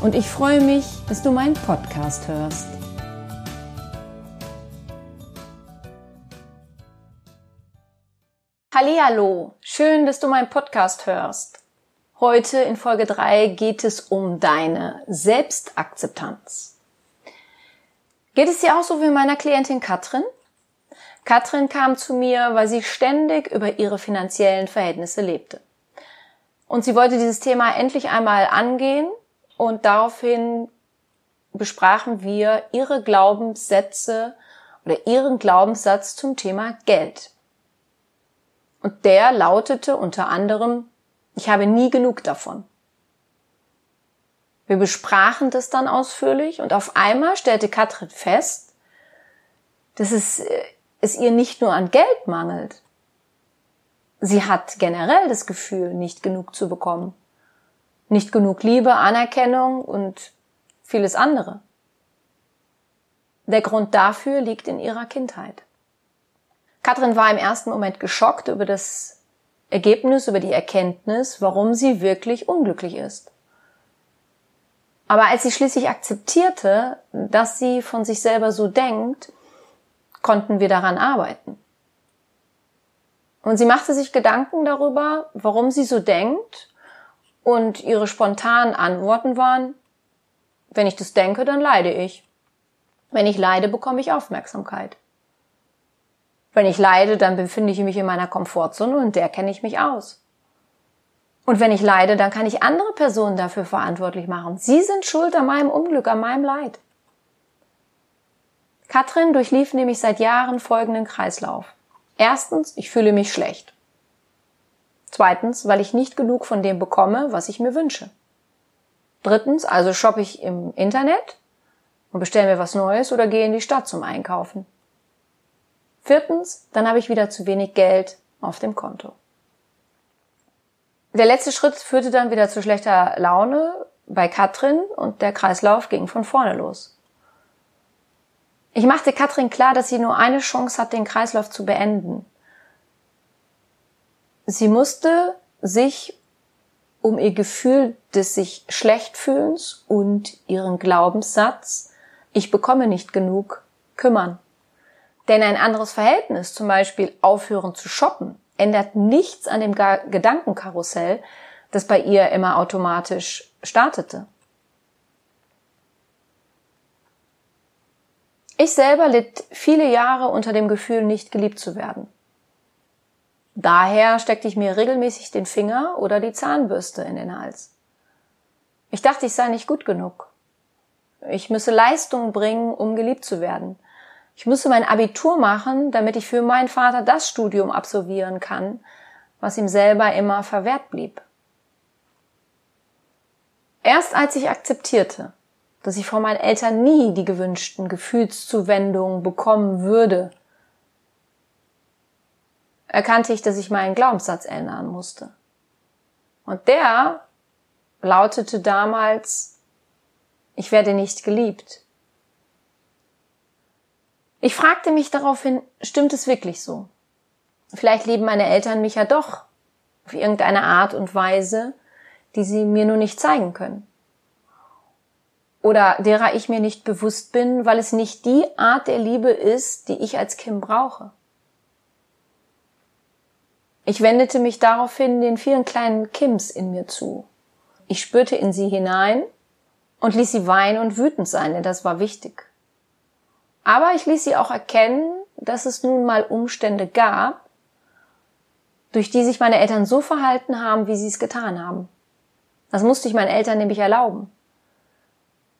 und ich freue mich, dass du meinen Podcast hörst. Hallo, schön, dass du meinen Podcast hörst. Heute in Folge 3 geht es um deine Selbstakzeptanz. Geht es dir auch so wie meiner Klientin Katrin? Katrin kam zu mir, weil sie ständig über ihre finanziellen Verhältnisse lebte. Und sie wollte dieses Thema endlich einmal angehen und daraufhin besprachen wir ihre Glaubenssätze oder ihren Glaubenssatz zum Thema Geld. Und der lautete unter anderem, ich habe nie genug davon. Wir besprachen das dann ausführlich und auf einmal stellte Katrin fest, dass es, äh, es ihr nicht nur an Geld mangelt. Sie hat generell das Gefühl, nicht genug zu bekommen nicht genug Liebe, Anerkennung und vieles andere. Der Grund dafür liegt in ihrer Kindheit. Katrin war im ersten Moment geschockt über das Ergebnis, über die Erkenntnis, warum sie wirklich unglücklich ist. Aber als sie schließlich akzeptierte, dass sie von sich selber so denkt, konnten wir daran arbeiten. Und sie machte sich Gedanken darüber, warum sie so denkt und ihre spontanen Antworten waren, wenn ich das denke, dann leide ich. Wenn ich leide, bekomme ich Aufmerksamkeit. Wenn ich leide, dann befinde ich mich in meiner Komfortzone und der kenne ich mich aus. Und wenn ich leide, dann kann ich andere Personen dafür verantwortlich machen. Sie sind schuld an meinem Unglück, an meinem Leid. Katrin durchlief nämlich seit Jahren folgenden Kreislauf. Erstens, ich fühle mich schlecht. Zweitens, weil ich nicht genug von dem bekomme, was ich mir wünsche. Drittens, also shoppe ich im Internet und bestelle mir was Neues oder gehe in die Stadt zum Einkaufen. Viertens, dann habe ich wieder zu wenig Geld auf dem Konto. Der letzte Schritt führte dann wieder zu schlechter Laune bei Katrin und der Kreislauf ging von vorne los. Ich machte Katrin klar, dass sie nur eine Chance hat, den Kreislauf zu beenden. Sie musste sich um ihr Gefühl des sich schlecht fühlens und ihren Glaubenssatz, ich bekomme nicht genug, kümmern. Denn ein anderes Verhältnis, zum Beispiel aufhören zu shoppen, ändert nichts an dem Gedankenkarussell, das bei ihr immer automatisch startete. Ich selber litt viele Jahre unter dem Gefühl, nicht geliebt zu werden. Daher steckte ich mir regelmäßig den Finger oder die Zahnbürste in den Hals. Ich dachte, ich sei nicht gut genug. Ich müsse Leistung bringen, um geliebt zu werden. Ich müsse mein Abitur machen, damit ich für meinen Vater das Studium absolvieren kann, was ihm selber immer verwehrt blieb. Erst als ich akzeptierte, dass ich von meinen Eltern nie die gewünschten Gefühlszuwendungen bekommen würde, erkannte ich, dass ich meinen Glaubenssatz ändern musste. Und der lautete damals, ich werde nicht geliebt. Ich fragte mich daraufhin, stimmt es wirklich so? Vielleicht lieben meine Eltern mich ja doch auf irgendeine Art und Weise, die sie mir nur nicht zeigen können. Oder derer ich mir nicht bewusst bin, weil es nicht die Art der Liebe ist, die ich als Kind brauche. Ich wendete mich daraufhin den vielen kleinen Kims in mir zu. Ich spürte in sie hinein und ließ sie weinen und wütend sein, denn das war wichtig. Aber ich ließ sie auch erkennen, dass es nun mal Umstände gab, durch die sich meine Eltern so verhalten haben, wie sie es getan haben. Das musste ich meinen Eltern nämlich erlauben.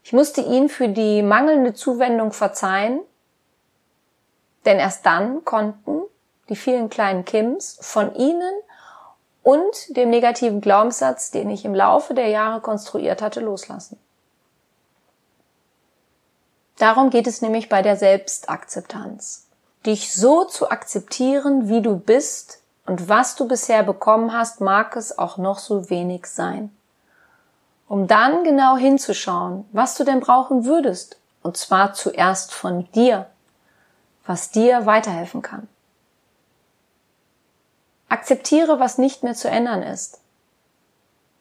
Ich musste ihnen für die mangelnde Zuwendung verzeihen, denn erst dann konnten die vielen kleinen Kims, von ihnen und dem negativen Glaubenssatz, den ich im Laufe der Jahre konstruiert hatte, loslassen. Darum geht es nämlich bei der Selbstakzeptanz. Dich so zu akzeptieren, wie du bist und was du bisher bekommen hast, mag es auch noch so wenig sein. Um dann genau hinzuschauen, was du denn brauchen würdest, und zwar zuerst von dir, was dir weiterhelfen kann. Akzeptiere, was nicht mehr zu ändern ist.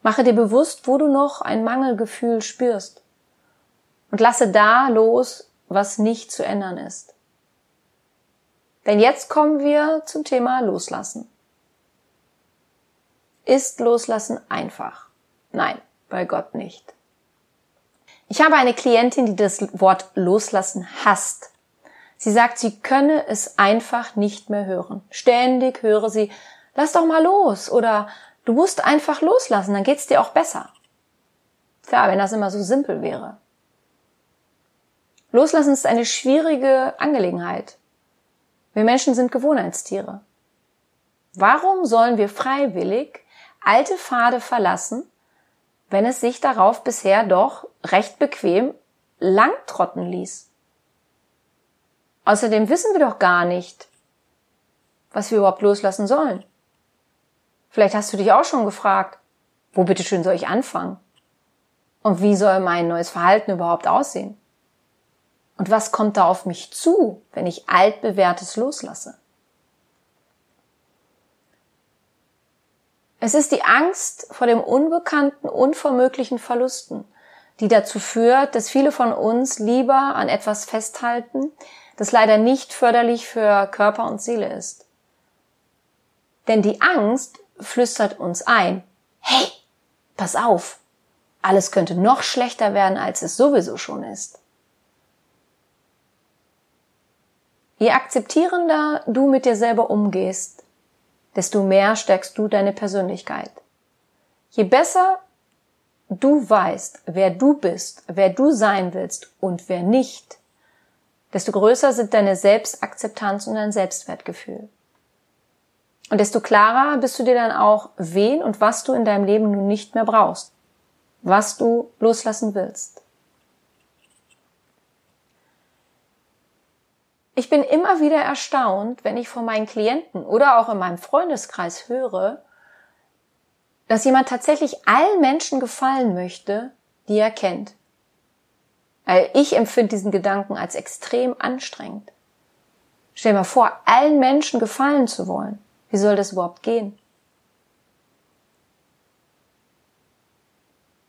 Mache dir bewusst, wo du noch ein Mangelgefühl spürst. Und lasse da los, was nicht zu ändern ist. Denn jetzt kommen wir zum Thema Loslassen. Ist Loslassen einfach? Nein, bei Gott nicht. Ich habe eine Klientin, die das Wort Loslassen hasst. Sie sagt, sie könne es einfach nicht mehr hören. Ständig höre sie, lass doch mal los oder du musst einfach loslassen, dann geht's dir auch besser. Klar, wenn das immer so simpel wäre. Loslassen ist eine schwierige Angelegenheit. Wir Menschen sind Gewohnheitstiere. Warum sollen wir freiwillig alte Pfade verlassen, wenn es sich darauf bisher doch recht bequem langtrotten ließ? Außerdem wissen wir doch gar nicht, was wir überhaupt loslassen sollen. Vielleicht hast du dich auch schon gefragt, wo bitteschön soll ich anfangen? Und wie soll mein neues Verhalten überhaupt aussehen? Und was kommt da auf mich zu, wenn ich altbewährtes loslasse? Es ist die Angst vor dem unbekannten, unvermöglichen Verlusten, die dazu führt, dass viele von uns lieber an etwas festhalten, das leider nicht förderlich für Körper und Seele ist. Denn die Angst flüstert uns ein, hey, pass auf, alles könnte noch schlechter werden, als es sowieso schon ist. Je akzeptierender du mit dir selber umgehst, desto mehr stärkst du deine Persönlichkeit. Je besser du weißt, wer du bist, wer du sein willst und wer nicht, desto größer sind deine Selbstakzeptanz und dein Selbstwertgefühl. Und desto klarer bist du dir dann auch, wen und was du in deinem Leben nun nicht mehr brauchst, was du loslassen willst. Ich bin immer wieder erstaunt, wenn ich von meinen Klienten oder auch in meinem Freundeskreis höre, dass jemand tatsächlich allen Menschen gefallen möchte, die er kennt. Ich empfinde diesen Gedanken als extrem anstrengend. Stell dir mal vor, allen Menschen gefallen zu wollen. Wie soll das überhaupt gehen?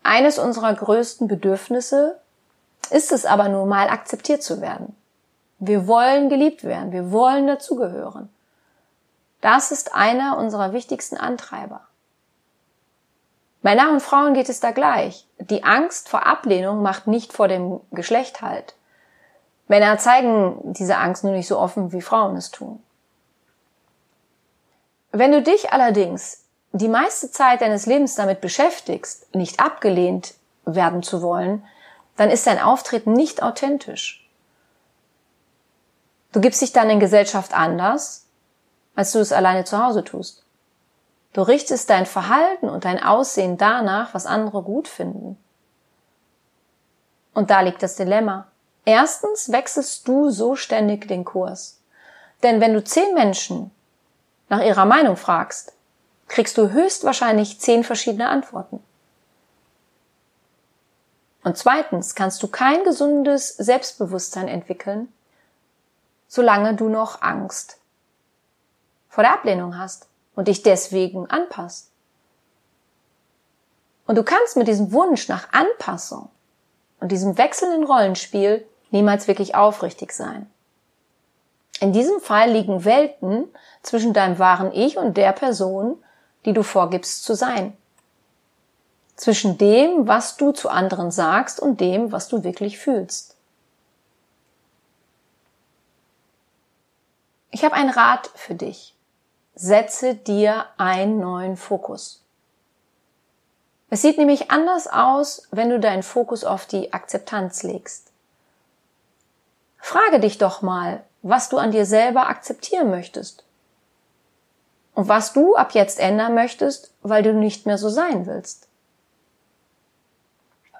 Eines unserer größten Bedürfnisse ist es aber nur mal akzeptiert zu werden. Wir wollen geliebt werden, wir wollen dazugehören. Das ist einer unserer wichtigsten Antreiber. Bei Männern und Frauen geht es da gleich. Die Angst vor Ablehnung macht nicht vor dem Geschlecht halt. Männer zeigen diese Angst nur nicht so offen, wie Frauen es tun. Wenn du dich allerdings die meiste Zeit deines Lebens damit beschäftigst, nicht abgelehnt werden zu wollen, dann ist dein Auftreten nicht authentisch. Du gibst dich dann in Gesellschaft anders, als du es alleine zu Hause tust. Du richtest dein Verhalten und dein Aussehen danach, was andere gut finden. Und da liegt das Dilemma. Erstens wechselst du so ständig den Kurs. Denn wenn du zehn Menschen nach ihrer Meinung fragst, kriegst du höchstwahrscheinlich zehn verschiedene Antworten. Und zweitens kannst du kein gesundes Selbstbewusstsein entwickeln, solange du noch Angst vor der Ablehnung hast und dich deswegen anpasst. Und du kannst mit diesem Wunsch nach Anpassung und diesem wechselnden Rollenspiel niemals wirklich aufrichtig sein. In diesem Fall liegen Welten zwischen deinem wahren Ich und der Person, die du vorgibst zu sein. Zwischen dem, was du zu anderen sagst und dem, was du wirklich fühlst. Ich habe einen Rat für dich. Setze dir einen neuen Fokus. Es sieht nämlich anders aus, wenn du deinen Fokus auf die Akzeptanz legst. Frage dich doch mal, was du an dir selber akzeptieren möchtest. Und was du ab jetzt ändern möchtest, weil du nicht mehr so sein willst.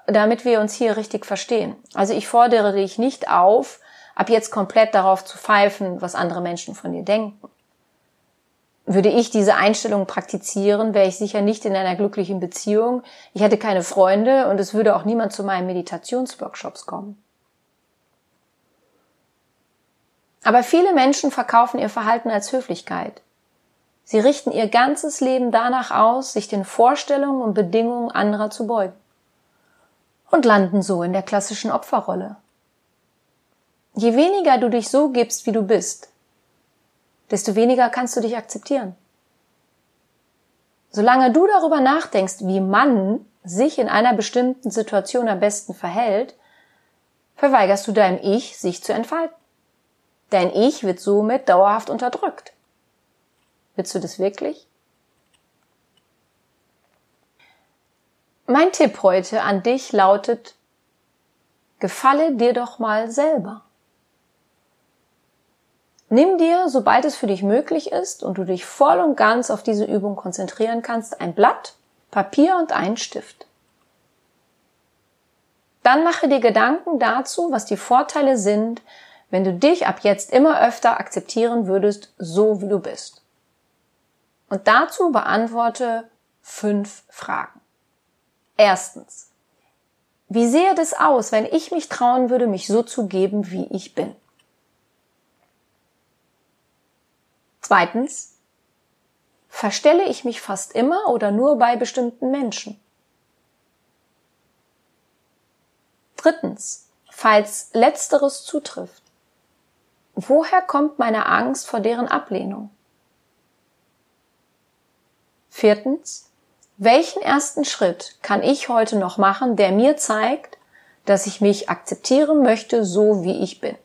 damit wir uns hier richtig verstehen. Also ich fordere dich nicht auf, ab jetzt komplett darauf zu pfeifen, was andere Menschen von dir denken. Würde ich diese Einstellung praktizieren, wäre ich sicher nicht in einer glücklichen Beziehung, ich hätte keine Freunde und es würde auch niemand zu meinen Meditationsworkshops kommen. Aber viele Menschen verkaufen ihr Verhalten als Höflichkeit. Sie richten ihr ganzes Leben danach aus, sich den Vorstellungen und Bedingungen anderer zu beugen. Und landen so in der klassischen Opferrolle. Je weniger du dich so gibst, wie du bist, desto weniger kannst du dich akzeptieren. Solange du darüber nachdenkst, wie Mann sich in einer bestimmten Situation am besten verhält, verweigerst du deinem Ich, sich zu entfalten. Dein Ich wird somit dauerhaft unterdrückt. Willst du das wirklich? Mein Tipp heute an dich lautet, gefalle dir doch mal selber. Nimm dir, sobald es für dich möglich ist und du dich voll und ganz auf diese Übung konzentrieren kannst, ein Blatt, Papier und einen Stift. Dann mache dir Gedanken dazu, was die Vorteile sind, wenn du dich ab jetzt immer öfter akzeptieren würdest, so wie du bist. Und dazu beantworte fünf Fragen. Erstens. Wie sehe das aus, wenn ich mich trauen würde, mich so zu geben, wie ich bin? Zweitens, verstelle ich mich fast immer oder nur bei bestimmten Menschen? Drittens, falls letzteres zutrifft, woher kommt meine Angst vor deren Ablehnung? Viertens, welchen ersten Schritt kann ich heute noch machen, der mir zeigt, dass ich mich akzeptieren möchte, so wie ich bin?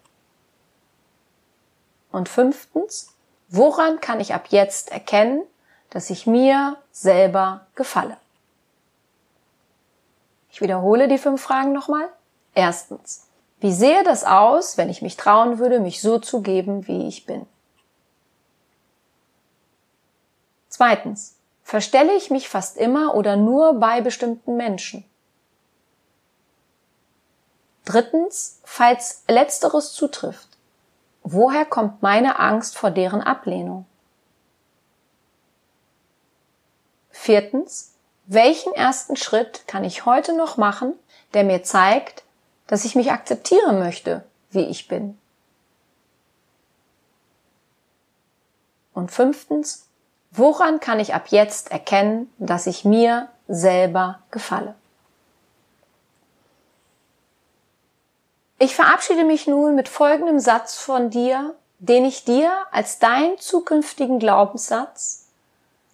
Und fünftens, Woran kann ich ab jetzt erkennen, dass ich mir selber gefalle? Ich wiederhole die fünf Fragen nochmal. Erstens. Wie sehe das aus, wenn ich mich trauen würde, mich so zu geben, wie ich bin? Zweitens. Verstelle ich mich fast immer oder nur bei bestimmten Menschen? Drittens. Falls letzteres zutrifft. Woher kommt meine Angst vor deren Ablehnung? Viertens, welchen ersten Schritt kann ich heute noch machen, der mir zeigt, dass ich mich akzeptieren möchte, wie ich bin? Und fünftens, woran kann ich ab jetzt erkennen, dass ich mir selber gefalle? Ich verabschiede mich nun mit folgendem Satz von dir, den ich dir als deinen zukünftigen Glaubenssatz,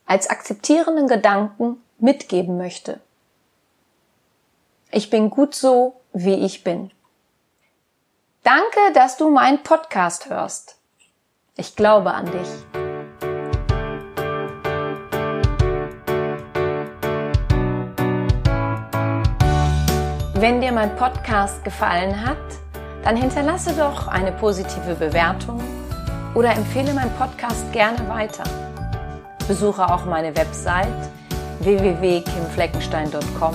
als akzeptierenden Gedanken mitgeben möchte. Ich bin gut so, wie ich bin. Danke, dass du meinen Podcast hörst. Ich glaube an dich. Wenn dir mein Podcast gefallen hat, dann hinterlasse doch eine positive Bewertung oder empfehle meinen Podcast gerne weiter. Besuche auch meine Website www.kimfleckenstein.com,